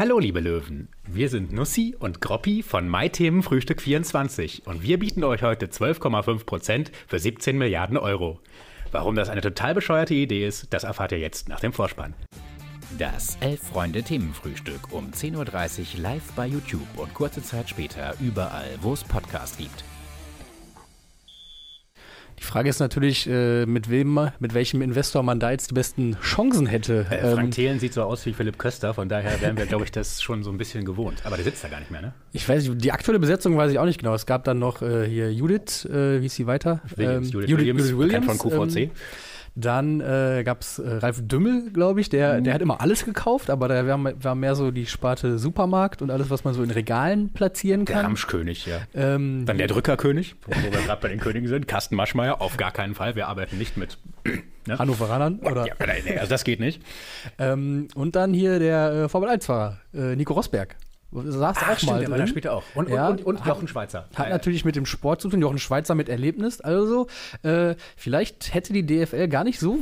Hallo liebe Löwen, wir sind Nussi und Groppi von MyThemen Frühstück 24 und wir bieten euch heute 12,5% für 17 Milliarden Euro. Warum das eine total bescheuerte Idee ist, das erfahrt ihr jetzt nach dem Vorspann. Das Elf-Freunde-Themenfrühstück um 10.30 Uhr live bei YouTube und kurze Zeit später überall, wo es Podcasts gibt. Die Frage ist natürlich, äh, mit wem, mit welchem Investor man da jetzt die besten Chancen hätte. Äh, Frank ähm, Thelen sieht so aus wie Philipp Köster, von daher wären wir, glaube ich, das schon so ein bisschen gewohnt. Aber der sitzt da gar nicht mehr, ne? Ich weiß nicht, die aktuelle Besetzung weiß ich auch nicht genau. Es gab dann noch äh, hier Judith, äh, wie ist sie weiter? Williams, ähm, Judith, Judith, Williams, Williams von QVC. Ähm, dann äh, gab es äh, Ralf Dümmel, glaube ich, der, mhm. der hat immer alles gekauft, aber der war, war, mehr so die Sparte Supermarkt und alles, was man so in Regalen platzieren kann. Der Ramschkönig, ja. Ähm, Dann der Drückerkönig, wo wir gerade bei den Königen sind. Carsten Maschmeyer, auf gar keinen Fall. Wir arbeiten nicht mit ne? Hannoveranern. Oder? Ja, also das geht nicht. ähm, und dann hier der äh, Formel-1-Fahrer, äh, Nico Rosberg. Saß Ach, auch stimmt, mal der drin. war da später auch. Und, ja, und, und, und Jochen Schweizer. Hat ja, natürlich mit dem Sport zu tun, Jochen Schweizer mit Erlebnis. Also, äh, vielleicht hätte die DFL gar nicht so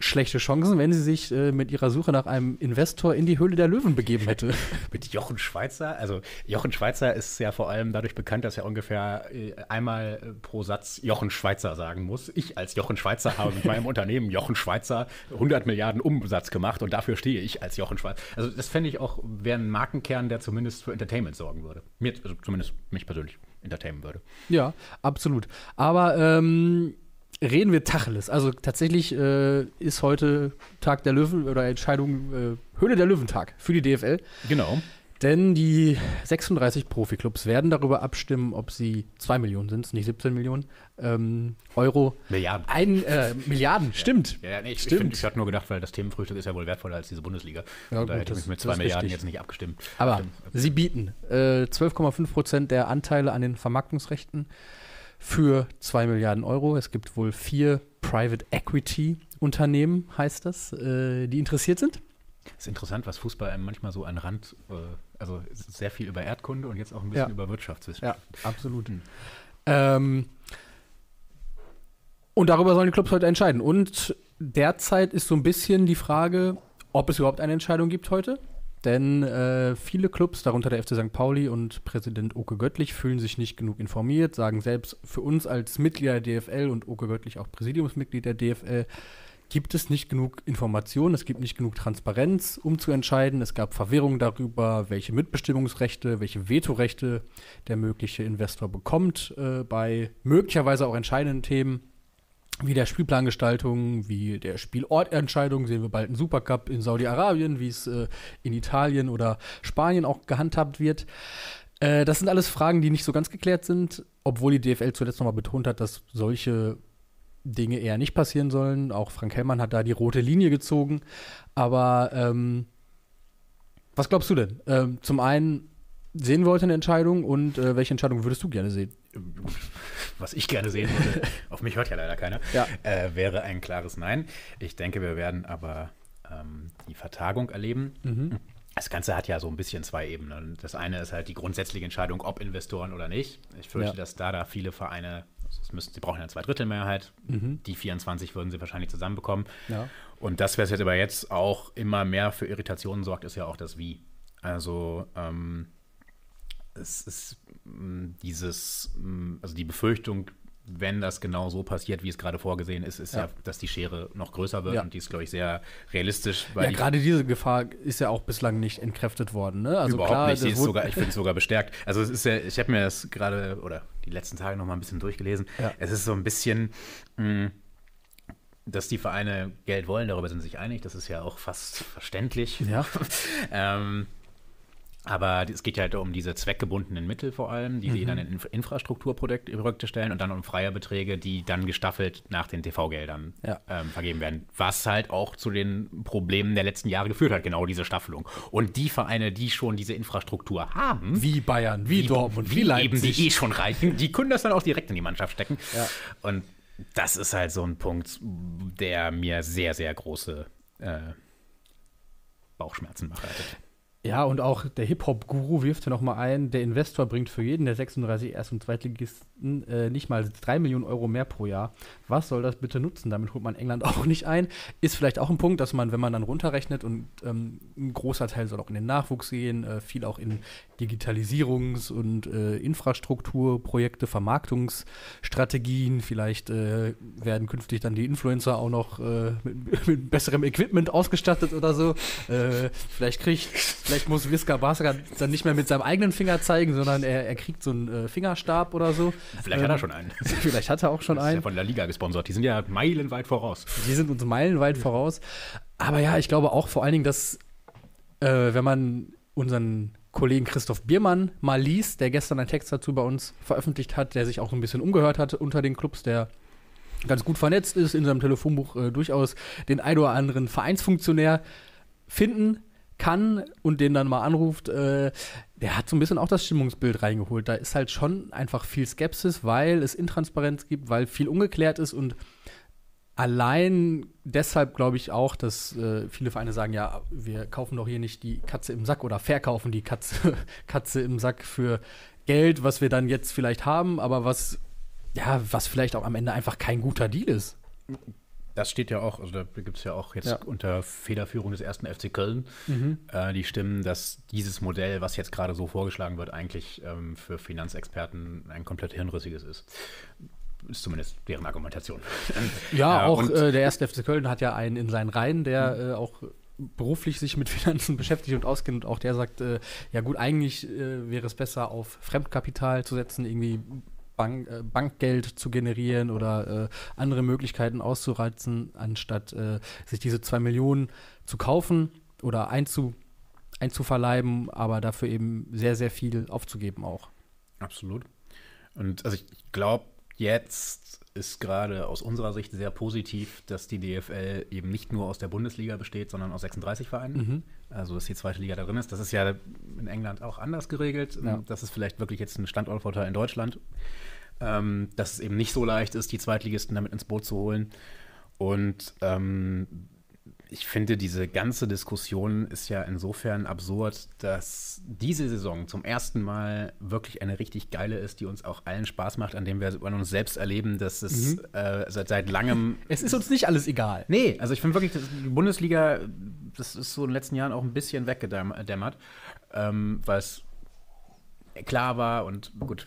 schlechte Chancen, wenn sie sich äh, mit ihrer Suche nach einem Investor in die Höhle der Löwen begeben hätte. mit Jochen Schweizer? Also Jochen Schweizer ist ja vor allem dadurch bekannt, dass er ungefähr äh, einmal äh, pro Satz Jochen Schweizer sagen muss. Ich als Jochen Schweizer habe mit meinem Unternehmen Jochen Schweizer 100 Milliarden Umsatz gemacht und dafür stehe ich als Jochen Schweizer. Also das fände ich auch, wäre ein Markenkern, der zumindest für Entertainment sorgen würde. Mir, also zumindest mich persönlich entertainen würde. Ja, absolut. Aber ähm, reden wir Tacheles. Also tatsächlich äh, ist heute Tag der Löwen oder Entscheidung äh, Höhle der Löwentag für die DFL. Genau. Denn die 36 Profiklubs werden darüber abstimmen, ob sie 2 Millionen sind, nicht 17 Millionen ähm, Euro. Milliarden. Ein, äh, Milliarden, stimmt. Ja, ja nee, ich, stimmt. Ich, ich hatte nur gedacht, weil das Themenfrühstück ist ja wohl wertvoller als diese Bundesliga. Ja, da hätte ich mich mit 2 Milliarden richtig. jetzt nicht abgestimmt. Aber Stimmt. sie bieten äh, 12,5 Prozent der Anteile an den Vermarktungsrechten für 2 Milliarden Euro. Es gibt wohl vier Private Equity Unternehmen, heißt das, äh, die interessiert sind. Es ist interessant, was Fußball einem manchmal so an Rand, äh, also sehr viel über Erdkunde und jetzt auch ein bisschen ja. über Wirtschaftswissenschaft. Ja, absolut. Mhm. Ähm, und darüber sollen die Clubs heute entscheiden. Und derzeit ist so ein bisschen die Frage, ob es überhaupt eine Entscheidung gibt heute. Denn äh, viele Clubs, darunter der FC St. Pauli und Präsident Oke Göttlich, fühlen sich nicht genug informiert, sagen selbst, für uns als Mitglieder der DFL und Oke Göttlich auch Präsidiumsmitglied der DFL, gibt es nicht genug Informationen, es gibt nicht genug Transparenz, um zu entscheiden. Es gab Verwirrung darüber, welche Mitbestimmungsrechte, welche Vetorechte der mögliche Investor bekommt äh, bei möglicherweise auch entscheidenden Themen wie der Spielplangestaltung, wie der Spielortentscheidung, sehen wir bald einen Supercup in Saudi-Arabien, wie es äh, in Italien oder Spanien auch gehandhabt wird. Äh, das sind alles Fragen, die nicht so ganz geklärt sind, obwohl die DFL zuletzt nochmal betont hat, dass solche Dinge eher nicht passieren sollen. Auch Frank Hellmann hat da die rote Linie gezogen. Aber ähm, was glaubst du denn? Ähm, zum einen sehen wir heute eine Entscheidung und äh, welche Entscheidung würdest du gerne sehen? Was ich gerne sehen würde, auf mich hört ja leider keiner, ja. äh, wäre ein klares Nein. Ich denke, wir werden aber ähm, die Vertagung erleben. Mhm. Das Ganze hat ja so ein bisschen zwei Ebenen. Das eine ist halt die grundsätzliche Entscheidung, ob Investoren oder nicht. Ich fürchte, ja. dass da da viele Vereine, also müssen, sie brauchen eine Zweidrittelmehrheit, mhm. die 24 würden sie wahrscheinlich zusammenbekommen. Ja. Und das, was jetzt aber jetzt auch immer mehr für Irritationen sorgt, ist ja auch das Wie. Also ähm, es ist dieses, mm, also die Befürchtung, wenn das genau so passiert, wie es gerade vorgesehen ist, ist ja, ja dass die Schere noch größer wird ja. und die ist, glaube ich, sehr realistisch. ja, gerade diese Gefahr ist ja auch bislang nicht entkräftet worden. Ne? Also Überhaupt klar, nicht, sie ist sogar, ich finde es sogar bestärkt. Also es ist ja, ich habe mir das gerade oder die letzten Tage noch mal ein bisschen durchgelesen. Ja. Es ist so ein bisschen, mh, mm, dass die Vereine Geld wollen, darüber sind sie sich einig, das ist ja auch fast verständlich. Ja. ähm, aber es geht ja halt um diese zweckgebundenen Mittel vor allem, die mhm. sie dann in Infrastrukturprojekte stellen und dann um freie Beträge, die dann gestaffelt nach den TV-Geldern ja. ähm, vergeben werden. Was halt auch zu den Problemen der letzten Jahre geführt hat, genau diese Staffelung. Und die Vereine, die schon diese Infrastruktur haben, wie Bayern, wie, wie Dortmund, wie, wie Leipzig, eben die eh schon reichen, die können das dann auch direkt in die Mannschaft stecken. Ja. Und das ist halt so ein Punkt, der mir sehr, sehr große äh, Bauchschmerzen bereitet. Ja, und auch der Hip-Hop-Guru wirft ja nochmal ein, der Investor bringt für jeden der 36 Erst- und Zweitligisten äh, nicht mal 3 Millionen Euro mehr pro Jahr. Was soll das bitte nutzen? Damit holt man England auch nicht ein. Ist vielleicht auch ein Punkt, dass man, wenn man dann runterrechnet und ähm, ein großer Teil soll auch in den Nachwuchs gehen, äh, viel auch in Digitalisierungs- und äh, Infrastrukturprojekte, Vermarktungsstrategien. Vielleicht äh, werden künftig dann die Influencer auch noch äh, mit, mit, besserem Equipment ausgestattet oder so. Äh, vielleicht kriegt Vielleicht muss Visca Barca dann nicht mehr mit seinem eigenen Finger zeigen, sondern er, er kriegt so einen äh, Fingerstab oder so. Vielleicht ähm, hat er ähm, schon einen. vielleicht hat er auch schon das einen. Ist ja von der Liga gesponsert. Die sind ja meilenweit voraus. Die sind uns meilenweit voraus. Aber ja, ich glaube auch vor allen Dingen, dass, äh, wenn man unseren Kollegen Christoph Biermann mal liest, der gestern einen Text dazu bei uns veröffentlicht hat, der sich auch so ein bisschen umgehört hat unter den Clubs, der ganz gut vernetzt ist, in seinem Telefonbuch äh, durchaus den ein oder anderen Vereinsfunktionär finden kann und den dann mal anruft, äh, der hat so ein bisschen auch das Stimmungsbild reingeholt. Da ist halt schon einfach viel Skepsis, weil es Intransparenz gibt, weil viel ungeklärt ist und allein deshalb glaube ich auch, dass äh, viele Vereine sagen, ja, wir kaufen doch hier nicht die Katze im Sack oder verkaufen die Katze, Katze im Sack für Geld, was wir dann jetzt vielleicht haben, aber was ja, was vielleicht auch am Ende einfach kein guter Deal ist. Das steht ja auch, also da gibt es ja auch jetzt ja. unter Federführung des ersten FC Köln mhm. äh, die Stimmen, dass dieses Modell, was jetzt gerade so vorgeschlagen wird, eigentlich ähm, für Finanzexperten ein komplett hirnrissiges ist. Ist zumindest deren Argumentation. Ja, äh, auch äh, der erste FC Köln hat ja einen in seinen Reihen, der mhm. äh, auch beruflich sich mit Finanzen beschäftigt und auskennt und auch der sagt, äh, ja gut, eigentlich äh, wäre es besser auf Fremdkapital zu setzen, irgendwie Bank, äh, Bankgeld zu generieren oder äh, andere Möglichkeiten auszureizen, anstatt äh, sich diese zwei Millionen zu kaufen oder einzu, einzuverleiben, aber dafür eben sehr, sehr viel aufzugeben auch. Absolut. Und also ich glaube, jetzt ist gerade aus unserer Sicht sehr positiv, dass die DFL eben nicht nur aus der Bundesliga besteht, sondern aus 36 Vereinen. Mhm. Also, dass die zweite Liga da drin ist. Das ist ja in England auch anders geregelt. Ja. Das ist vielleicht wirklich jetzt ein Standortvorteil in Deutschland ähm, dass es eben nicht so leicht ist, die Zweitligisten damit ins Boot zu holen. Und ähm, ich finde, diese ganze Diskussion ist ja insofern absurd, dass diese Saison zum ersten Mal wirklich eine richtig geile ist, die uns auch allen Spaß macht, an dem wir an uns selbst erleben, dass es mhm. äh, seit, seit langem. Es ist uns nicht alles egal. Nee, also ich finde wirklich, die Bundesliga, das ist so in den letzten Jahren auch ein bisschen weggedämmert, ähm, weil es klar war und gut,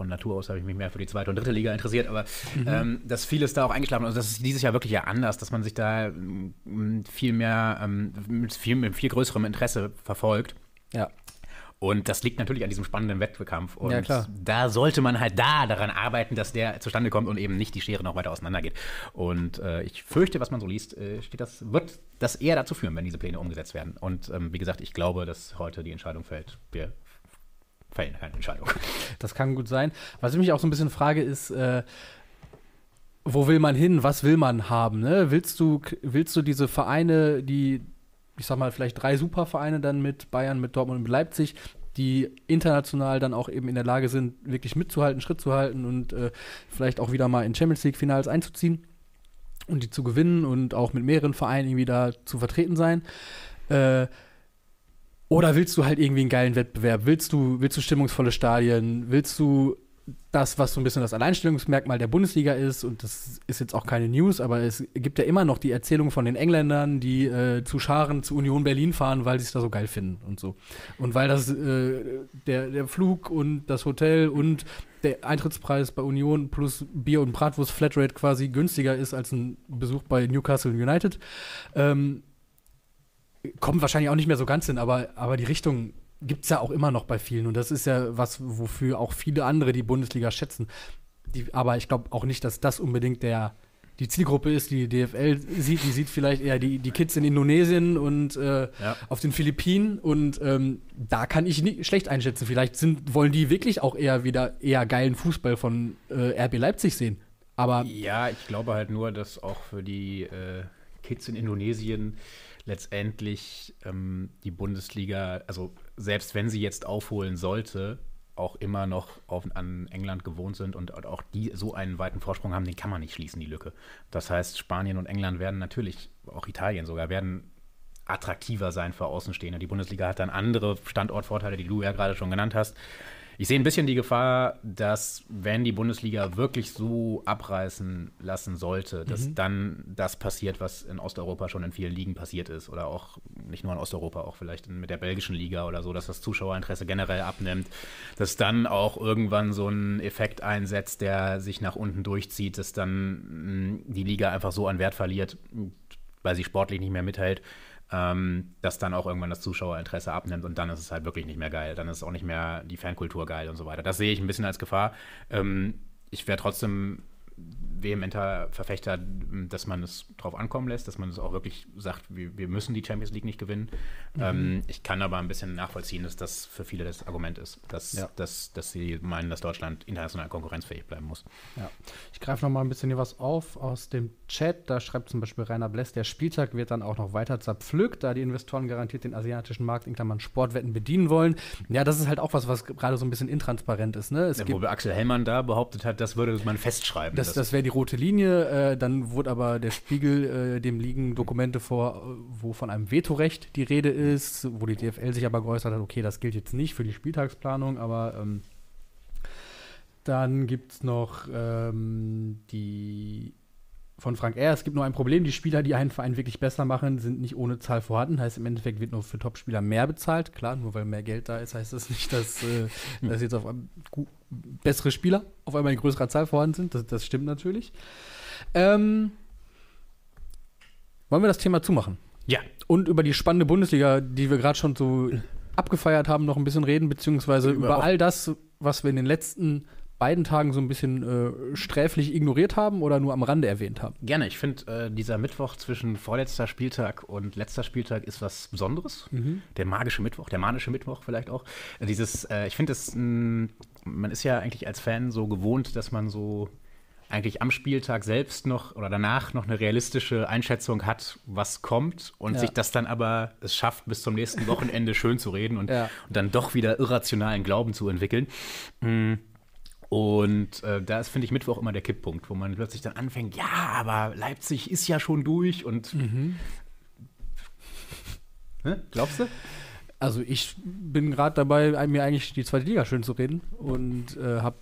von Natur aus habe ich mich mehr für die zweite und dritte Liga interessiert, aber mhm. ähm, dass vieles da auch eingeschlafen ist. Also das ist dieses Jahr wirklich ja anders, dass man sich da ähm, viel mehr, ähm, mit, viel, mit viel größerem Interesse verfolgt. Ja. Und das liegt natürlich an diesem spannenden Wettkampf. Und ja, klar. da sollte man halt da daran arbeiten, dass der zustande kommt und eben nicht die Schere noch weiter auseinandergeht. Und äh, ich fürchte, was man so liest, äh, steht das, wird das eher dazu führen, wenn diese Pläne umgesetzt werden. Und ähm, wie gesagt, ich glaube, dass heute die Entscheidung fällt. Wir fällen keine Entscheidung. Das kann gut sein. Was ich mich auch so ein bisschen frage, ist, äh, wo will man hin? Was will man haben? Ne? Willst, du, willst du diese Vereine, die, ich sag mal, vielleicht drei Supervereine dann mit Bayern, mit Dortmund und mit Leipzig, die international dann auch eben in der Lage sind, wirklich mitzuhalten, Schritt zu halten und äh, vielleicht auch wieder mal in Champions League-Finals einzuziehen und die zu gewinnen und auch mit mehreren Vereinen irgendwie da zu vertreten sein? Äh, oder willst du halt irgendwie einen geilen Wettbewerb? Willst du, willst du stimmungsvolle Stadien? Willst du das, was so ein bisschen das Alleinstellungsmerkmal der Bundesliga ist, und das ist jetzt auch keine News, aber es gibt ja immer noch die Erzählung von den Engländern, die äh, zu Scharen zu Union Berlin fahren, weil sie es da so geil finden und so. Und weil das äh, der, der Flug und das Hotel und der Eintrittspreis bei Union plus Bier und Bratwurst Flatrate quasi günstiger ist als ein Besuch bei Newcastle United. Ähm, kommt wahrscheinlich auch nicht mehr so ganz hin, aber, aber die Richtung gibt es ja auch immer noch bei vielen. Und das ist ja was, wofür auch viele andere die Bundesliga schätzen. Die, aber ich glaube auch nicht, dass das unbedingt der, die Zielgruppe ist, die die DFL sieht. Die sieht vielleicht eher die, die Kids in Indonesien und äh, ja. auf den Philippinen. Und ähm, da kann ich nicht schlecht einschätzen. Vielleicht sind, wollen die wirklich auch eher wieder eher geilen Fußball von äh, RB Leipzig sehen. Aber ja, ich glaube halt nur, dass auch für die äh, Kids in Indonesien letztendlich ähm, die Bundesliga, also selbst wenn sie jetzt aufholen sollte, auch immer noch auf, an England gewohnt sind und auch die so einen weiten Vorsprung haben, den kann man nicht schließen, die Lücke. Das heißt, Spanien und England werden natürlich, auch Italien sogar, werden attraktiver sein für Außenstehende. Die Bundesliga hat dann andere Standortvorteile, die du ja gerade schon genannt hast. Ich sehe ein bisschen die Gefahr, dass wenn die Bundesliga wirklich so abreißen lassen sollte, dass mhm. dann das passiert, was in Osteuropa schon in vielen Ligen passiert ist. Oder auch nicht nur in Osteuropa, auch vielleicht mit der belgischen Liga oder so, dass das Zuschauerinteresse generell abnimmt. Dass dann auch irgendwann so ein Effekt einsetzt, der sich nach unten durchzieht, dass dann die Liga einfach so an Wert verliert, weil sie sportlich nicht mehr mithält ähm, dass dann auch irgendwann das Zuschauerinteresse abnimmt und dann ist es halt wirklich nicht mehr geil. Dann ist auch nicht mehr die Fankultur geil und so weiter. Das sehe ich ein bisschen als Gefahr. Ähm, ich wäre trotzdem vehementer Verfechter, dass man es drauf ankommen lässt, dass man es auch wirklich sagt, wir, wir, müssen die Champions League nicht gewinnen. Mhm. Ähm, ich kann aber ein bisschen nachvollziehen, dass das für viele das Argument ist, dass, ja. dass, dass sie meinen, dass Deutschland international konkurrenzfähig bleiben muss. Ja. Ich greife noch mal ein bisschen hier was auf aus dem Chat. Da schreibt zum Beispiel Rainer Bless, der Spieltag wird dann auch noch weiter zerpflückt, da die Investoren garantiert den asiatischen Markt in Klammern Sportwetten bedienen wollen. Ja, das ist halt auch was, was gerade so ein bisschen intransparent ist. Ne? Es ja, wo Axel Hellmann da behauptet hat, das würde man festschreiben. Das, das wäre die rote Linie. Äh, dann wurde aber der Spiegel, äh, dem liegen Dokumente vor, wo von einem Vetorecht die Rede ist, wo die DFL sich aber geäußert hat, okay, das gilt jetzt nicht für die Spieltagsplanung, aber ähm, dann gibt es noch ähm, die von Frank R. Es gibt nur ein Problem. Die Spieler, die einen Verein wirklich besser machen, sind nicht ohne Zahl vorhanden. Heißt, im Endeffekt wird nur für Topspieler mehr bezahlt. Klar, nur weil mehr Geld da ist, heißt das nicht, dass, äh, dass jetzt auf bessere Spieler auf einmal in größerer Zahl vorhanden sind. Das, das stimmt natürlich. Ähm, wollen wir das Thema zumachen? Ja. Und über die spannende Bundesliga, die wir gerade schon so abgefeiert haben, noch ein bisschen reden, beziehungsweise über, über all das, was wir in den letzten beiden Tagen so ein bisschen äh, sträflich ignoriert haben oder nur am Rande erwähnt haben? Gerne. Ich finde, äh, dieser Mittwoch zwischen vorletzter Spieltag und letzter Spieltag ist was Besonderes. Mhm. Der magische Mittwoch, der manische Mittwoch vielleicht auch. Dieses, äh, ich finde es, man ist ja eigentlich als Fan so gewohnt, dass man so eigentlich am Spieltag selbst noch oder danach noch eine realistische Einschätzung hat, was kommt und ja. sich das dann aber es schafft, bis zum nächsten Wochenende schön zu reden und, ja. und dann doch wieder irrationalen Glauben zu entwickeln. Mhm. Und äh, da ist, finde ich, Mittwoch immer der Kipppunkt, wo man plötzlich dann anfängt, ja, aber Leipzig ist ja schon durch und mhm. ne? glaubst du? Also ich bin gerade dabei, mir eigentlich die zweite Liga schön zu reden und äh, habe,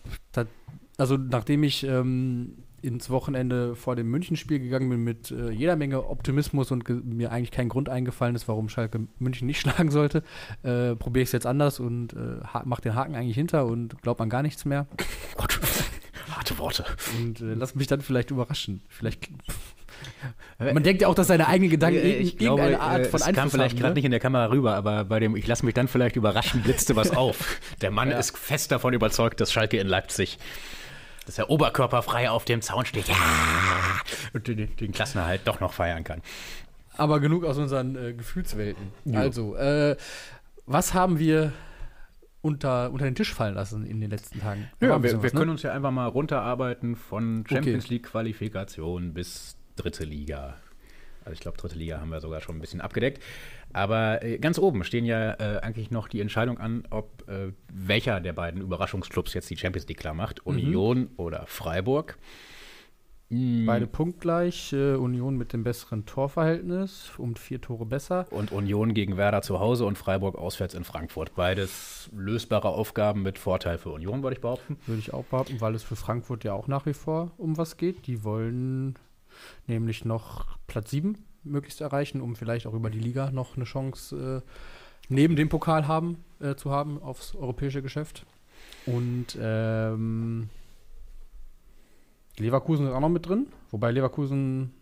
also nachdem ich ähm, ins Wochenende vor dem München-Spiel gegangen bin mit äh, jeder Menge Optimismus und mir eigentlich kein Grund eingefallen ist, warum Schalke München nicht schlagen sollte, äh, probiere ich es jetzt anders und äh, mache den Haken eigentlich hinter und glaube an gar nichts mehr. Gott, harte Worte. Und äh, lass mich dann vielleicht überraschen. Vielleicht. Man denkt ja auch, dass seine eigenen Gedanken äh, ich irgendeine glaube, Art äh, von es Einfluss kam vielleicht gerade ne? nicht in der Kamera rüber, aber bei dem Ich lasse mich dann vielleicht überraschen, blitzte was auf. Der Mann ja. ist fest davon überzeugt, dass Schalke in Leipzig dass er oberkörperfrei auf dem Zaun steht. Ja! Und den, den Klassenerhalt doch noch feiern kann. Aber genug aus unseren äh, Gefühlswelten. Ja. Also, äh, was haben wir unter, unter den Tisch fallen lassen in den letzten Tagen? Ja, wir, wir was, ne? können uns ja einfach mal runterarbeiten von Champions okay. League Qualifikation bis dritte Liga. Also ich glaube, dritte Liga haben wir sogar schon ein bisschen abgedeckt. Aber äh, ganz oben stehen ja äh, eigentlich noch die Entscheidung an, ob äh, welcher der beiden Überraschungsclubs jetzt die Champions League klar macht. Mhm. Union oder Freiburg. Mhm. Beide punktgleich. Äh, Union mit dem besseren Torverhältnis, um vier Tore besser. Und Union gegen Werder zu Hause und Freiburg auswärts in Frankfurt. Beides lösbare Aufgaben mit Vorteil für Union, würde ich behaupten. Würde ich auch behaupten, weil es für Frankfurt ja auch nach wie vor um was geht. Die wollen nämlich noch Platz 7 möglichst erreichen, um vielleicht auch über die Liga noch eine Chance äh, neben dem Pokal haben, äh, zu haben aufs europäische Geschäft. Und ähm, Leverkusen ist auch noch mit drin, wobei Leverkusen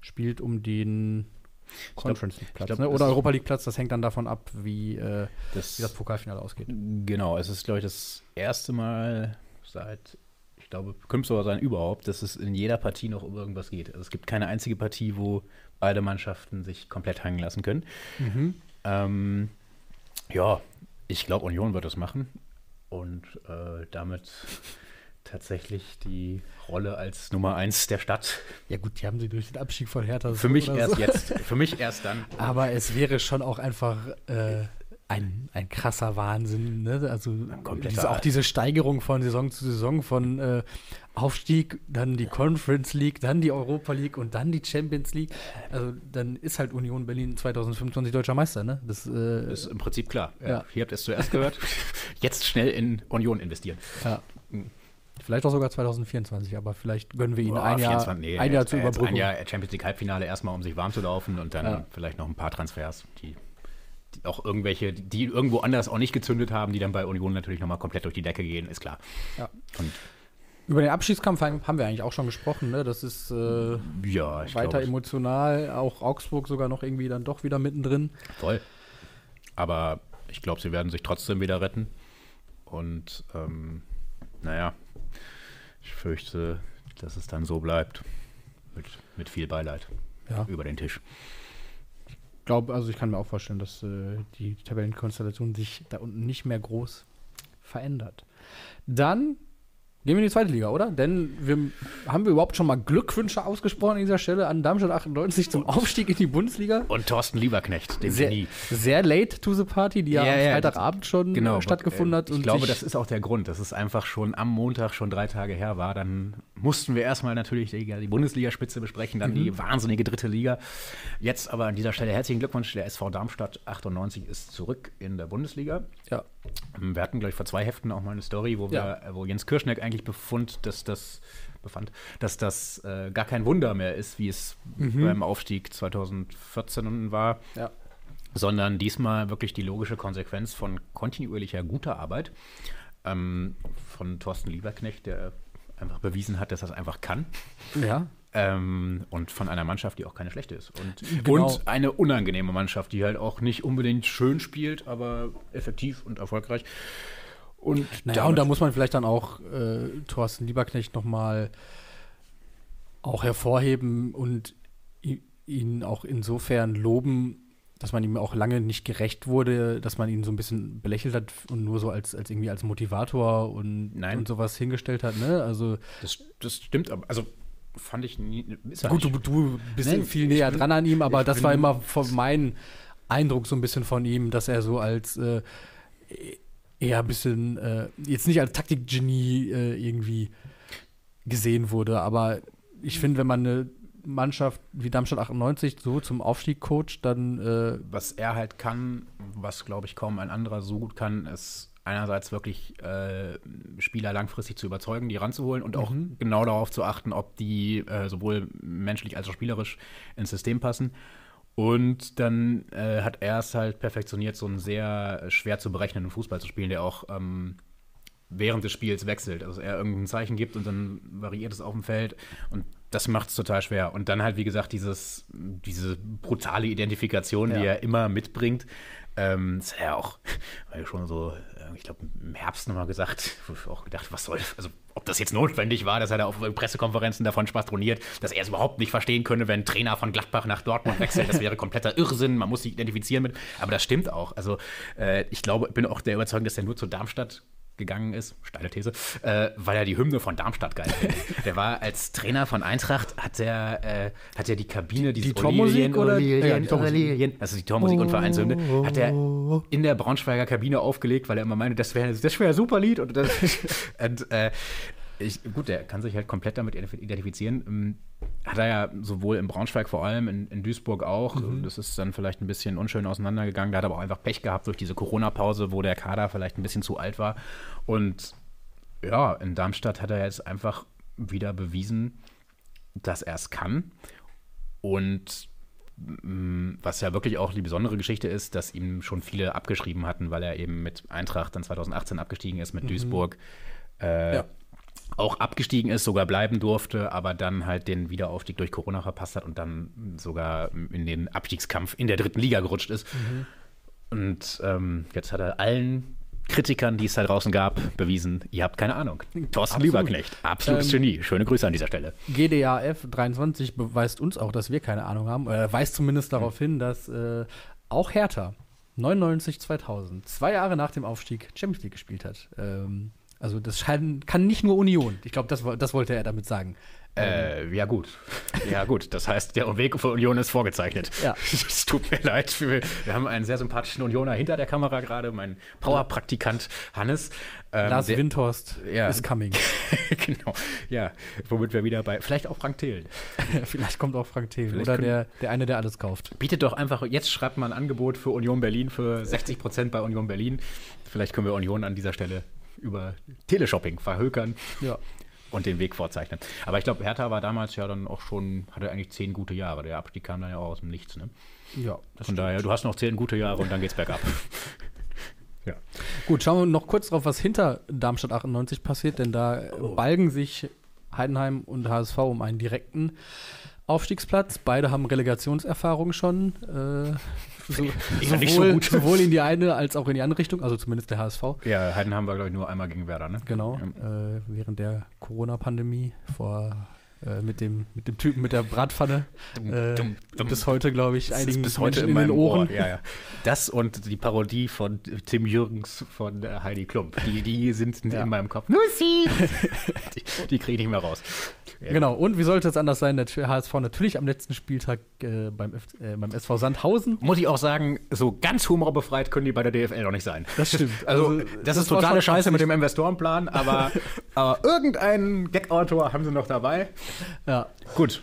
spielt um den Conference League Platz ne? oder Europa League Platz. Das hängt dann davon ab, wie, äh, das, wie das Pokalfinale ausgeht. Genau, es ist, glaube ich, das erste Mal seit glaube, könnte sogar sein überhaupt, dass es in jeder Partie noch um irgendwas geht. Also es gibt keine einzige Partie, wo beide Mannschaften sich komplett hängen lassen können. Mhm. Ähm, ja, ich glaube, Union wird das machen und äh, damit tatsächlich die Rolle als Nummer eins der Stadt. Ja gut, die haben sie durch den Abstieg von Hertha. Für mich erst so. jetzt. Für mich erst dann. Aber es wäre schon auch einfach äh, ein, ein krasser Wahnsinn. Ne? Also diese, auch diese Steigerung von Saison zu Saison, von äh, Aufstieg, dann die Conference League, dann die Europa League und dann die Champions League. Also dann ist halt Union Berlin 2025 deutscher Meister. Ne? Das äh, ist im Prinzip klar. Ja. Hier habt ihr es zuerst gehört. Jetzt schnell in Union investieren. Ja. Vielleicht auch sogar 2024, aber vielleicht gönnen wir ihnen Boah, ein, Jahr, 24, nee, ein Jahr zu überbrücken. Ein Jahr Champions League Halbfinale erstmal, um sich warm zu laufen und dann ja. vielleicht noch ein paar Transfers, die auch irgendwelche, die irgendwo anders auch nicht gezündet haben, die dann bei Union natürlich nochmal komplett durch die Decke gehen, ist klar. Ja. Und über den Abschiedskampf haben wir eigentlich auch schon gesprochen. Ne? Das ist äh, ja, weiter glaub, emotional. Auch Augsburg sogar noch irgendwie dann doch wieder mittendrin. Voll. Aber ich glaube, sie werden sich trotzdem wieder retten. Und ähm, naja, ich fürchte, dass es dann so bleibt. Mit, mit viel Beileid ja. über den Tisch glaube, also ich kann mir auch vorstellen, dass äh, die Tabellenkonstellation sich da unten nicht mehr groß verändert. Dann Gehen wir in die zweite Liga, oder? Denn wir, haben wir überhaupt schon mal Glückwünsche ausgesprochen an dieser Stelle an Darmstadt 98 zum Aufstieg in die Bundesliga? Und Thorsten Lieberknecht, dem sehr, Genie. Sehr late to the party, die ja, ja am Freitagabend schon genau, stattgefunden hat. Ich glaube, das ist auch der Grund, dass es einfach schon am Montag schon drei Tage her war. Dann mussten wir erstmal natürlich die, die Bundesligaspitze besprechen, dann mhm. die wahnsinnige dritte Liga. Jetzt aber an dieser Stelle herzlichen Glückwunsch, der SV Darmstadt 98 ist zurück in der Bundesliga. Ja. Wir hatten, glaube ich, vor zwei Heften auch mal eine Story, wo, wir, ja. wo Jens Kirschneck eigentlich befund, dass das befand, dass das äh, gar kein Wunder mehr ist, wie es mhm. beim Aufstieg 2014 war. Ja. Sondern diesmal wirklich die logische Konsequenz von kontinuierlicher guter Arbeit ähm, von Thorsten Lieberknecht, der einfach bewiesen hat, dass er es einfach kann. Ja. Ähm, und von einer Mannschaft, die auch keine schlechte ist. Und, genau. und, eine unangenehme Mannschaft, die halt auch nicht unbedingt schön spielt, aber effektiv und erfolgreich. Und naja, und da muss man vielleicht dann auch äh, Thorsten Lieberknecht nochmal auch hervorheben und ihn auch insofern loben, dass man ihm auch lange nicht gerecht wurde, dass man ihn so ein bisschen belächelt hat und nur so als, als irgendwie als Motivator und, Nein. und sowas hingestellt hat. Ne? Also das, das stimmt, aber also fand ich nie. Gut, du, du bist Nein, viel näher bin, dran an ihm, aber das war immer mein Eindruck so ein bisschen von ihm, dass er so als äh, eher ein bisschen, äh, jetzt nicht als Taktikgenie äh, irgendwie gesehen wurde, aber ich finde, wenn man eine Mannschaft wie Darmstadt 98 so zum Aufstieg coacht, dann. Äh was er halt kann, was glaube ich kaum ein anderer so gut kann, ist einerseits wirklich äh, Spieler langfristig zu überzeugen, die ranzuholen und mhm. auch genau darauf zu achten, ob die äh, sowohl menschlich als auch spielerisch ins System passen. Und dann äh, hat er es halt perfektioniert, so einen sehr schwer zu berechnenden Fußball zu spielen, der auch ähm, während des Spiels wechselt. Also er irgendein Zeichen gibt und dann variiert es auf dem Feld. Und das macht es total schwer. Und dann halt, wie gesagt, dieses, diese brutale Identifikation, ja. die er immer mitbringt. Ähm, ist ja auch, weil schon so, äh, ich glaube, im Herbst nochmal gesagt, auch gedacht, was soll, also ob das jetzt notwendig war, dass er da auf Pressekonferenzen davon spastroniert, dass er es überhaupt nicht verstehen könne, wenn ein Trainer von Gladbach nach Dortmund wechselt. Das wäre kompletter Irrsinn. Man muss sich identifizieren mit. Aber das stimmt auch. Also äh, ich glaube, bin auch der Überzeugung, dass er nur zu Darmstadt gegangen ist, steile These, äh, weil er die Hymne von Darmstadt geil findet. Der war als Trainer von Eintracht, hat er, äh, hat er die Kabine, die Tormusik oder ja, die Tormusik. also die Tormusik und Vereinshymne, hat er in der Braunschweiger Kabine aufgelegt, weil er immer meinte, das wäre das wär ein super Lied. Und, das, und äh, ich, gut, der kann sich halt komplett damit identifizieren. Ähm, hat er ja sowohl in Braunschweig vor allem, in, in Duisburg auch. Mhm. Das ist dann vielleicht ein bisschen unschön auseinandergegangen. Der hat aber auch einfach Pech gehabt durch diese Corona-Pause, wo der Kader vielleicht ein bisschen zu alt war. Und ja, in Darmstadt hat er jetzt einfach wieder bewiesen, dass er es kann. Und mm, was ja wirklich auch die besondere Geschichte ist, dass ihm schon viele abgeschrieben hatten, weil er eben mit Eintracht dann 2018 abgestiegen ist, mit mhm. Duisburg. Äh, ja auch abgestiegen ist, sogar bleiben durfte, aber dann halt den Wiederaufstieg durch Corona verpasst hat und dann sogar in den Abstiegskampf in der dritten Liga gerutscht ist. Mhm. Und ähm, jetzt hat er allen Kritikern, die es da draußen gab, bewiesen, ihr habt keine Ahnung. Thorsten Absolut. Lieberknecht, absolutes ähm, Genie. Schöne Grüße an dieser Stelle. GDAF 23 beweist uns auch, dass wir keine Ahnung haben. Er weist zumindest darauf hin, dass äh, auch Hertha 99 2000, zwei Jahre nach dem Aufstieg, Champions League gespielt hat. Ähm, also das kann nicht nur Union. Ich glaube, das, das wollte er damit sagen. Äh, ja, gut. Ja, gut. Das heißt, der Weg für Union ist vorgezeichnet. Ja. Es tut mir leid. Wir, wir haben einen sehr sympathischen Unioner hinter der Kamera gerade, mein Powerpraktikant Hannes. Ähm, Lars der, Windhorst ja. is coming. genau. Ja, womit wir wieder bei, vielleicht auch Frank Thelen. vielleicht kommt auch Frank Thelen oder der, der eine, der alles kauft. Bietet doch einfach, jetzt schreibt mal ein Angebot für Union Berlin für 60 Prozent bei Union Berlin. Vielleicht können wir Union an dieser Stelle über Teleshopping verhökern. Ja und den Weg vorzeichnen. Aber ich glaube, Hertha war damals ja dann auch schon, hatte eigentlich zehn gute Jahre. Der Abstieg kam dann ja auch aus dem Nichts. Ne? Ja. Von stimmt. daher, du hast noch zehn gute Jahre und dann geht's bergab. ja. Gut, schauen wir noch kurz drauf, was hinter Darmstadt 98 passiert, denn da oh. balgen sich Heidenheim und HSV um einen direkten Aufstiegsplatz. Beide haben Relegationserfahrung schon. Äh, so, sowohl, so sowohl, in die eine als auch in die andere Richtung, also zumindest der HSV. Ja, Heiden haben wir, glaube ich, nur einmal gegen Werder, ne? Genau, ja. äh, während der Corona-Pandemie vor mit, dem, mit dem Typen mit der Bratpfanne. Äh, dumm, dumm. Bis heute, glaube ich, einigen bis heute in, in den Ohren. Ohr. Ja, ja. Das und die Parodie von Tim Jürgens von äh, Heidi Klump. Die, die sind ja. in meinem Kopf. Lucy! die, die kriege ich nicht mehr raus. Ja. Genau, und wie sollte es anders sein? Der HSV natürlich am letzten Spieltag äh, beim, F äh, beim SV Sandhausen. Muss ich auch sagen, so ganz humorbefreit können die bei der DFL noch nicht sein. Das stimmt. Also, also das, das, ist totale Scheiße mit dem Investorenplan, aber, aber irgendeinen Gag-Autor haben sie noch dabei. Ja. Gut.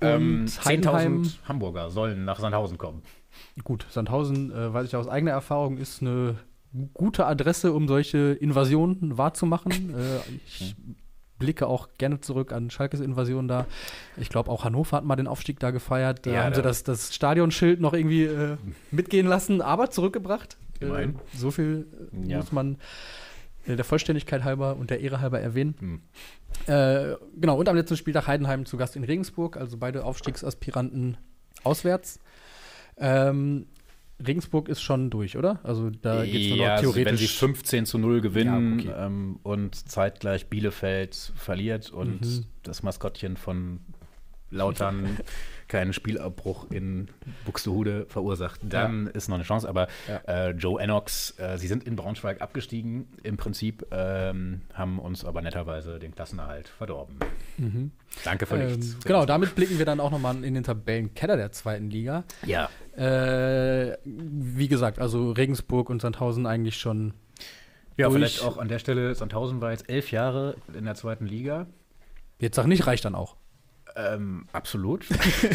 Ähm, 10.000 Hamburger sollen nach Sandhausen kommen. Gut, Sandhausen, äh, weiß ich aus eigener Erfahrung, ist eine gute Adresse, um solche Invasionen wahrzumachen. äh, ich blicke auch gerne zurück an Schalkes Invasion da. Ich glaube, auch Hannover hat mal den Aufstieg da gefeiert. Da ja, haben sie das, das Stadionschild noch irgendwie äh, mitgehen lassen, aber zurückgebracht. Äh, so viel äh, ja. muss man der Vollständigkeit halber und der Ehre halber erwähnen. Hm. Äh, genau, und am letzten Spieltag Heidenheim zu Gast in Regensburg, also beide Aufstiegsaspiranten auswärts. Ähm, Regensburg ist schon durch, oder? Also da geht es nur ja, noch theoretisch. Also wenn sie 15 zu 0 gewinnen ja, okay. ähm, und zeitgleich Bielefeld verliert und mhm. das Maskottchen von Lautern keinen Spielabbruch in Buxtehude verursacht, dann ja. ist noch eine Chance. Aber ja. äh, Joe Ennox, äh, sie sind in Braunschweig abgestiegen im Prinzip, ähm, haben uns aber netterweise den Klassenerhalt verdorben. Mhm. Danke für ähm, nichts. Genau, damit blicken wir dann auch nochmal in den Tabellenkeller der zweiten Liga. Ja. Äh, wie gesagt, also Regensburg und Sandhausen eigentlich schon. Ja, durch. vielleicht auch an der Stelle, Sandhausen war jetzt elf Jahre in der zweiten Liga. Jetzt sag nicht, reicht dann auch. Ähm, absolut.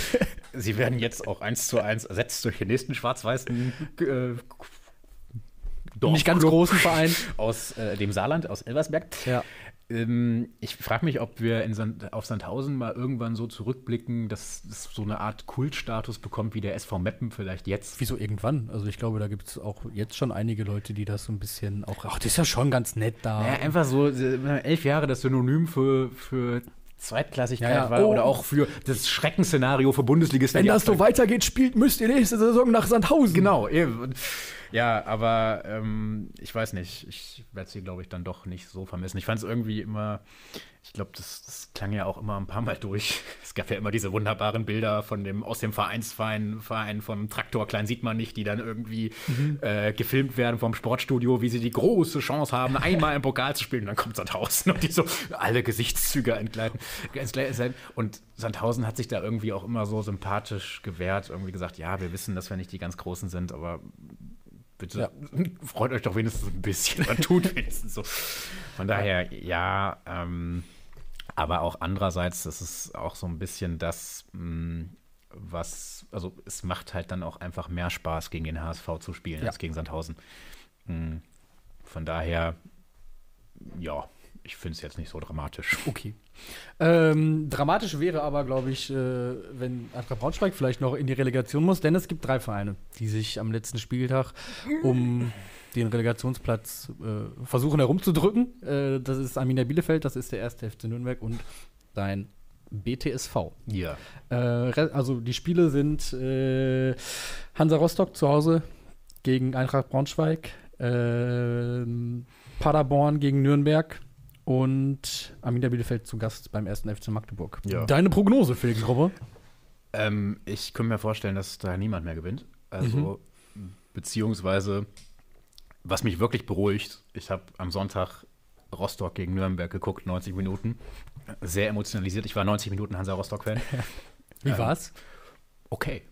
Sie werden jetzt auch eins zu eins ersetzt durch den nächsten schwarz-weißen äh, Nicht ganz großen Verein. Aus äh, dem Saarland, aus Elversberg. Ja. Ähm, ich frage mich, ob wir in Sand, auf Sandhausen mal irgendwann so zurückblicken, dass es so eine Art Kultstatus bekommt wie der SV Meppen vielleicht jetzt. Wieso irgendwann? Also ich glaube, da gibt es auch jetzt schon einige Leute, die das so ein bisschen auch. Ach, das ist ja schon ganz nett da. Naja, einfach so äh, elf Jahre das Synonym für, für Zweitklassigkeit ja, ja. war oh. oder auch für das Schreckensszenario für Bundesligisten. Wenn das so weitergeht, spielt, müsst ihr nächste Saison nach Sandhausen. Genau. Ja, aber ähm, ich weiß nicht. Ich werde sie, glaube ich, dann doch nicht so vermissen. Ich fand es irgendwie immer, ich glaube, das, das, klang ja auch immer ein paar Mal durch. Es gab ja immer diese wunderbaren Bilder von dem, aus dem Vereinsverein, Verein von Traktor Klein sieht man nicht, die dann irgendwie mhm. äh, gefilmt werden vom Sportstudio, wie sie die große Chance haben, einmal im Pokal zu spielen. Und dann kommt Sandhausen und die so alle Gesichtszüge entgleiten. Und Sandhausen hat sich da irgendwie auch immer so sympathisch gewehrt, irgendwie gesagt, ja, wir wissen, dass wir nicht die ganz Großen sind, aber bitte ja. freut euch doch wenigstens ein bisschen oder tut wenigstens so. Von daher, ja, ähm, aber auch andererseits, das ist auch so ein bisschen das, mh, mm, was, also es macht halt dann auch einfach mehr Spaß, gegen den HSV zu spielen ja. als gegen Sandhausen. Mh, von daher, ja, ich finde es jetzt nicht so dramatisch. Okay. Ähm, dramatisch wäre aber, glaube ich, äh, wenn Eintracht Braunschweig vielleicht noch in die Relegation muss, denn es gibt drei Vereine, die sich am letzten Spieltag um den Relegationsplatz äh, versuchen herumzudrücken. Äh, das ist Arminia Bielefeld, das ist der erste FC Nürnberg und dein BTSV. Ja. Äh, also die Spiele sind äh, Hansa Rostock zu Hause gegen Eintracht Braunschweig, ähm, Paderborn gegen Nürnberg, und Arminia Bielefeld zu Gast beim ersten FC Magdeburg. Ja. Deine Prognose, Felgengrubbe? Ähm, ich könnte mir vorstellen, dass da niemand mehr gewinnt. Also, mhm. beziehungsweise, was mich wirklich beruhigt, ich habe am Sonntag Rostock gegen Nürnberg geguckt, 90 Minuten. Sehr emotionalisiert. Ich war 90 Minuten Hansa Rostock-Fan. Wie ähm, war's? Okay.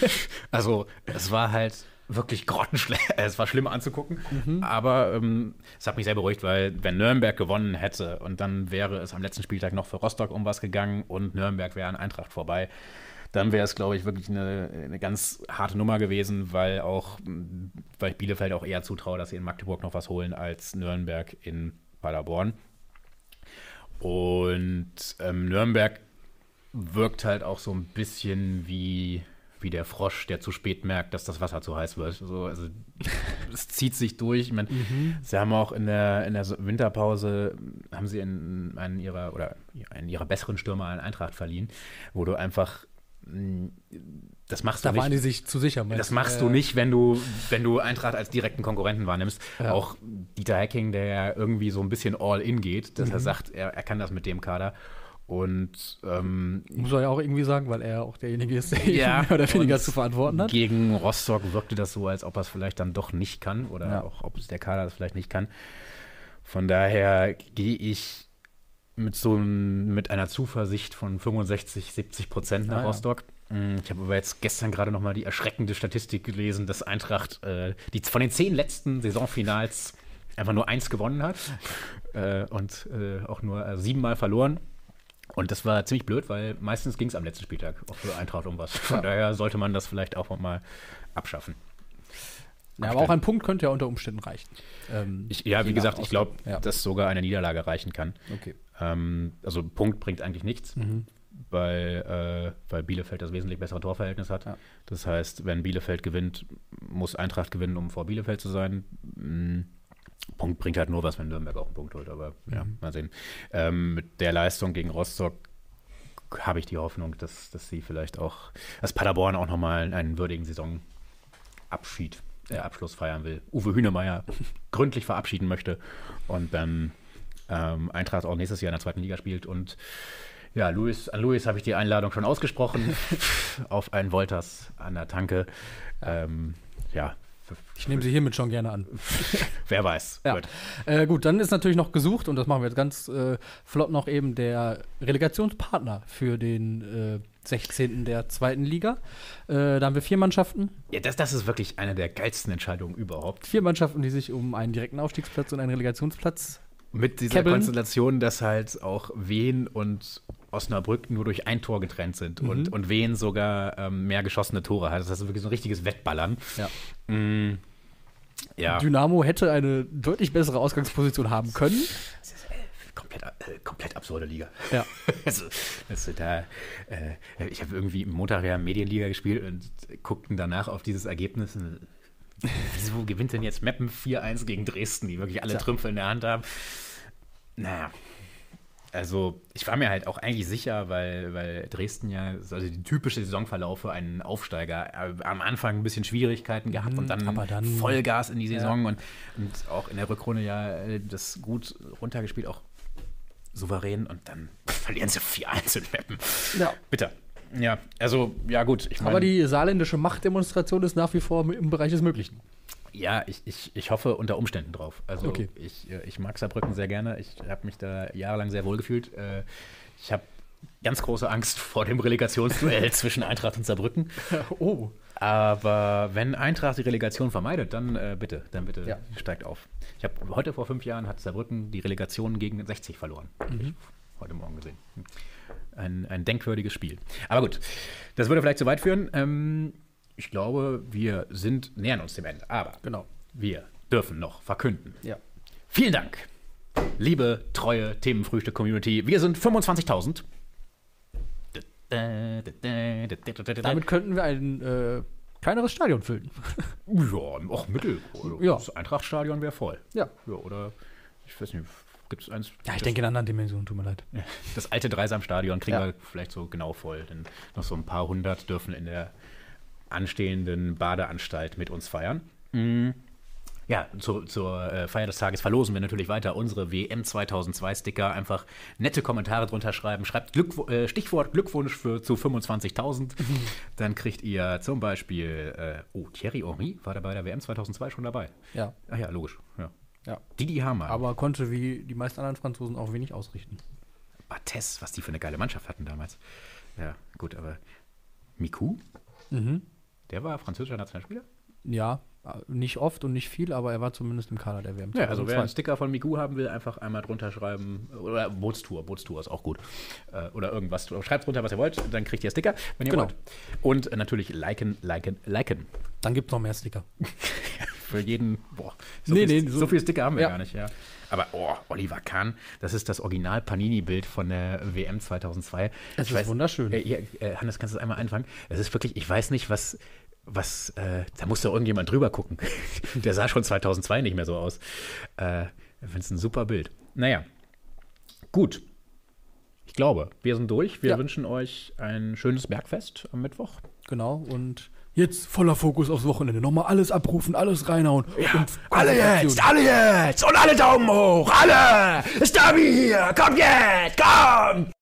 also, es war halt wirklich grottenschlecht. Es war schlimm anzugucken, mhm. aber ähm, es hat mich sehr beruhigt, weil wenn Nürnberg gewonnen hätte und dann wäre es am letzten Spieltag noch für Rostock um was gegangen und Nürnberg wäre an Eintracht vorbei, dann wäre es, glaube ich, wirklich eine, eine, ganz harte Nummer gewesen, weil auch, weil ich Bielefeld auch eher zutraue, dass sie in Magdeburg noch was holen als Nürnberg in Paderborn. Und ähm, Nürnberg wirkt halt auch so ein bisschen wie, wie der Frosch, der zu spät merkt, dass das Wasser zu heiß wird. So, also es zieht sich durch. Ich meine, mhm. sie haben auch in der, in der Winterpause haben sie in, einen ihrer oder in ihrer besseren Stürmer einen Eintracht verliehen, wo du einfach das machst da du nicht. Da waren die sich zu sicher. Das machst äh, du nicht, wenn du, wenn du Eintracht als direkten Konkurrenten wahrnimmst. Ja. Auch Dieter Hacking, der ja irgendwie so ein bisschen all in geht, dass mhm. er sagt, er, er kann das mit dem Kader. Und ähm, muss er ja auch irgendwie sagen, weil er auch derjenige ist, der ja, mehr oder weniger zu verantworten hat. Gegen Rostock wirkte das so, als ob er es vielleicht dann doch nicht kann oder ja. auch ob es der Kader das vielleicht nicht kann. Von daher gehe ich mit so mit einer Zuversicht von 65, 70 Prozent nach ah, Rostock. Ja. Ich habe aber jetzt gestern gerade noch mal die erschreckende Statistik gelesen, dass Eintracht äh, die von den zehn letzten Saisonfinals einfach nur eins gewonnen hat äh, und äh, auch nur äh, siebenmal verloren. Und das war ziemlich blöd, weil meistens ging es am letzten Spieltag auch für Eintracht um was. Von ja. daher sollte man das vielleicht auch mal abschaffen. Ja, aber auch ein Punkt könnte ja unter Umständen reichen. Ähm, ich, ja, wie gesagt, ich glaube, ja. dass sogar eine Niederlage reichen kann. Okay. Ähm, also Punkt bringt eigentlich nichts, mhm. weil, äh, weil Bielefeld das wesentlich bessere Torverhältnis hat. Ja. Das heißt, wenn Bielefeld gewinnt, muss Eintracht gewinnen, um vor Bielefeld zu sein. Mhm. Punkt bringt halt nur was, wenn Nürnberg auch einen Punkt holt, aber mhm. ja, mal sehen. Ähm, mit der Leistung gegen Rostock habe ich die Hoffnung, dass, dass sie vielleicht auch, dass Paderborn auch nochmal einen würdigen Saisonabschied, äh, Abschluss feiern will. Uwe Hünemeyer gründlich verabschieden möchte und dann ähm, Eintracht auch nächstes Jahr in der zweiten Liga spielt. Und ja, Luis, an Luis habe ich die Einladung schon ausgesprochen auf einen Wolters an der Tanke. Ähm, ja, ich nehme sie hiermit schon gerne an. Wer weiß. Ja. Gut. Äh, gut. dann ist natürlich noch gesucht, und das machen wir jetzt ganz äh, flott noch eben, der Relegationspartner für den äh, 16. der zweiten Liga. Äh, da haben wir vier Mannschaften. Ja, das, das ist wirklich eine der geilsten Entscheidungen überhaupt. Vier Mannschaften, die sich um einen direkten Aufstiegsplatz und einen Relegationsplatz mit dieser Kebbeln. Konstellation, dass halt auch Wien und Osnabrück nur durch ein Tor getrennt sind mhm. und, und Wien sogar ähm, mehr geschossene Tore hat. Das ist wirklich so ein richtiges Wettballern. Ja. Mm, ja. Dynamo hätte eine deutlich bessere Ausgangsposition haben können. Das ist, äh, komplett, äh, komplett absurde Liga. Ja. also, also da, äh, ich habe irgendwie im Montag ja Medienliga gespielt und guckten danach auf dieses Ergebnis. Wieso gewinnt denn jetzt Meppen 4-1 gegen Dresden, die wirklich alle ja. Trümpfe in der Hand haben? Naja. Also, ich war mir halt auch eigentlich sicher, weil, weil Dresden ja, also die typische Saisonverlauf für einen Aufsteiger, äh, am Anfang ein bisschen Schwierigkeiten gehabt mhm, und dann, dann, Vollgas in die Saison ja. und, und auch in der Rückrunde ja äh, das gut runtergespielt, auch souverän und dann verlieren sie 4-1 in Meppen. Ja. Bitter. Ja, also, ja gut. Ich mein, Aber die saarländische Machtdemonstration ist nach wie vor im Bereich des Möglichen. Ja, ich, ich, ich hoffe unter Umständen drauf. Also okay. ich, äh, ich mag Saarbrücken sehr gerne. Ich habe mich da jahrelang sehr wohl gefühlt. Äh, ich habe ganz große Angst vor dem Relegationsduell zwischen Eintracht und Saarbrücken. oh. Aber wenn Eintracht die Relegation vermeidet, dann äh, bitte, dann bitte ja. steigt auf. Ich habe heute vor fünf Jahren hat Saarbrücken die Relegation gegen 60 verloren. Mhm. heute Morgen gesehen ein, ein denkwürdiges Spiel. Aber gut, das würde vielleicht zu weit führen. Ähm, ich glaube, wir sind, nähern uns dem Ende. Aber genau. wir dürfen noch verkünden. Ja. Vielen Dank, liebe treue Themenfrühstück-Community. Wir sind 25.000. Damit könnten wir ein äh, kleineres Stadion füllen. ja, auch mittel. Ja. Das Eintrachtstadion wäre voll. Ja. ja. Oder, ich weiß nicht, Gibt es eins? Ja, ich denke in anderen Dimensionen, tut mir leid. Das alte Dreisamstadion kriegen ja. wir vielleicht so genau voll, denn noch so ein paar hundert dürfen in der anstehenden Badeanstalt mit uns feiern. Mhm. Ja, zu, zur äh, Feier des Tages verlosen wir natürlich weiter unsere WM 2002 Sticker. Einfach nette Kommentare drunter schreiben. Schreibt Glück, äh, Stichwort Glückwunsch für, zu 25.000. Dann kriegt ihr zum Beispiel, äh, oh, Thierry Henry war da bei der WM 2002 schon dabei. Ja. Ach ja, logisch. Ja. Ja. Didi Hamann. Aber konnte wie die meisten anderen Franzosen auch wenig ausrichten. Bates, was die für eine geile Mannschaft hatten damals. Ja, gut, aber Miku? Mhm. Der war französischer Nationalspieler? Ja, nicht oft und nicht viel, aber er war zumindest im Kader der WM. Ja, also wer einen Sticker von Miku haben will, einfach einmal drunter schreiben. Oder Bootstour, Bootstour ist auch gut. Äh, oder irgendwas. Schreibt drunter, was ihr wollt, dann kriegt ihr Sticker, wenn ihr Genau. wollt. Und äh, natürlich liken, liken, liken. Dann gibt es noch mehr Sticker. Für jeden, boah, so, Nee, viel, nee, so, so- viel Sticker haben wir Ja. gar nicht, ja. Aber, oh, Oliver Kahn, das ist das Original-Panini-Bild von der WM 2002. Es Ich ist wunderschön. Äh, hier, äh, Hannes, kannst du das einmal einfangen? Es ist wirklich, ich weiß nicht, was, was, äh, da muss doch irgendjemand drüber gucken. Der sah schon 2002 nicht mehr so aus. Äh, ich finde es ein super Bild. Naja, gut. Ich glaube, wir sind durch. Wir Ja. wünschen euch ein schönes Bergfest am Mittwoch. Genau. Und jetzt voller Fokus aufs Wochenende. Nochmal alles abrufen, alles reinhauen. und alle jetzt, alle jetzt und alle Daumen hoch, alle! Ist Derby hier, kommt jetzt, kommt!